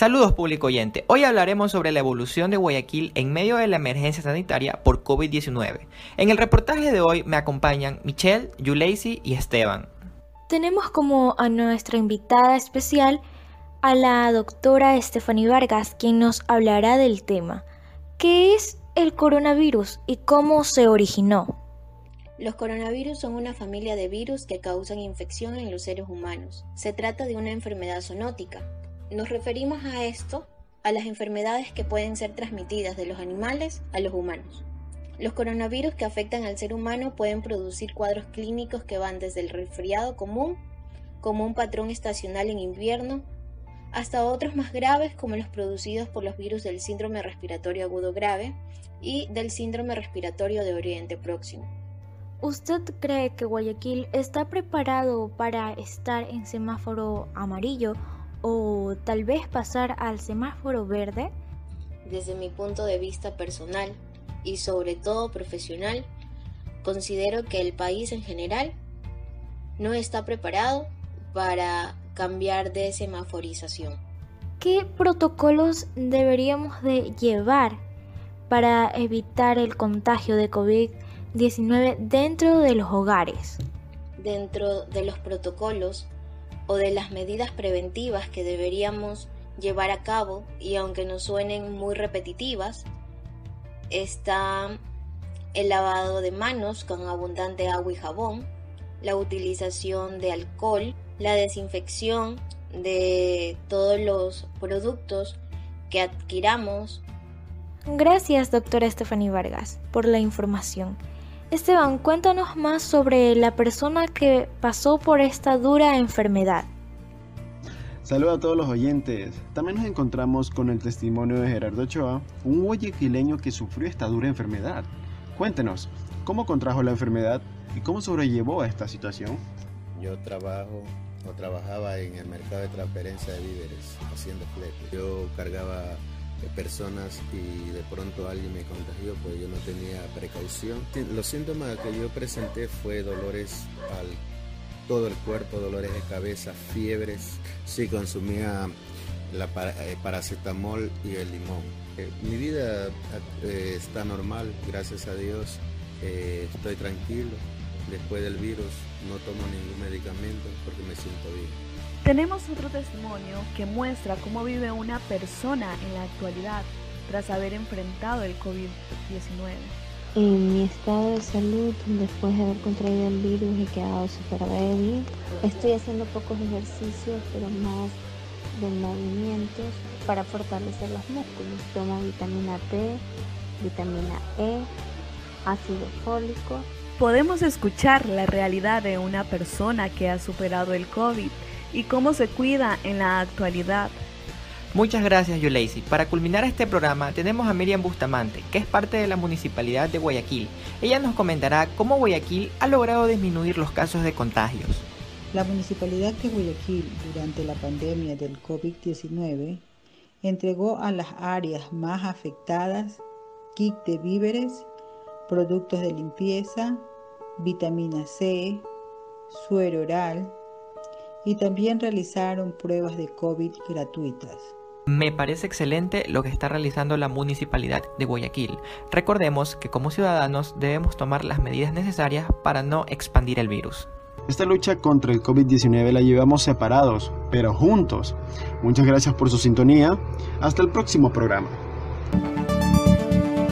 Saludos público oyente. Hoy hablaremos sobre la evolución de Guayaquil en medio de la emergencia sanitaria por COVID-19. En el reportaje de hoy me acompañan Michelle, Yuleisi y Esteban. Tenemos como a nuestra invitada especial a la doctora Stephanie Vargas, quien nos hablará del tema. ¿Qué es el coronavirus y cómo se originó? Los coronavirus son una familia de virus que causan infección en los seres humanos. Se trata de una enfermedad zoonótica. Nos referimos a esto a las enfermedades que pueden ser transmitidas de los animales a los humanos. Los coronavirus que afectan al ser humano pueden producir cuadros clínicos que van desde el resfriado común, como un patrón estacional en invierno, hasta otros más graves como los producidos por los virus del síndrome respiratorio agudo grave y del síndrome respiratorio de Oriente Próximo. ¿Usted cree que Guayaquil está preparado para estar en semáforo amarillo o tal vez pasar al semáforo verde? Desde mi punto de vista personal y sobre todo profesional, considero que el país en general no está preparado para cambiar de semaforización. ¿Qué protocolos deberíamos de llevar para evitar el contagio de COVID-19 dentro de los hogares? Dentro de los protocolos o de las medidas preventivas que deberíamos llevar a cabo, y aunque nos suenen muy repetitivas, está el lavado de manos con abundante agua y jabón, la utilización de alcohol, la desinfección de todos los productos que adquiramos. Gracias, doctora Stephanie Vargas, por la información. Esteban, cuéntanos más sobre la persona que pasó por esta dura enfermedad. Saludos a todos los oyentes. También nos encontramos con el testimonio de Gerardo Ochoa, un guayaquileño que sufrió esta dura enfermedad. Cuéntenos, ¿cómo contrajo la enfermedad y cómo sobrellevó a esta situación? Yo trabajo o trabajaba en el mercado de transferencia de víveres haciendo flete. Yo cargaba personas y de pronto alguien me contagió, pues yo no tenía precaución. Los síntomas que yo presenté fue dolores al todo el cuerpo, dolores de cabeza, fiebres. Sí consumía la eh, paracetamol y el limón. Eh, mi vida está normal, gracias a Dios. estoy tranquilo. Después del virus no tomo ningún medicamento porque me siento bien. Tenemos otro testimonio que muestra cómo vive una persona en la actualidad tras haber enfrentado el COVID-19. En mi estado de salud, después de haber contraído el virus, he quedado súper débil. Estoy haciendo pocos ejercicios, pero más de movimientos para fortalecer los músculos. Tomo vitamina D, vitamina E, ácido fólico podemos escuchar la realidad de una persona que ha superado el COVID y cómo se cuida en la actualidad. Muchas gracias, Yuleisi. Para culminar este programa tenemos a Miriam Bustamante, que es parte de la Municipalidad de Guayaquil. Ella nos comentará cómo Guayaquil ha logrado disminuir los casos de contagios. La Municipalidad de Guayaquil, durante la pandemia del COVID-19, entregó a las áreas más afectadas kit de víveres, productos de limpieza, vitamina C, suero oral y también realizaron pruebas de COVID gratuitas. Me parece excelente lo que está realizando la Municipalidad de Guayaquil. Recordemos que como ciudadanos debemos tomar las medidas necesarias para no expandir el virus. Esta lucha contra el COVID-19 la llevamos separados, pero juntos. Muchas gracias por su sintonía. Hasta el próximo programa.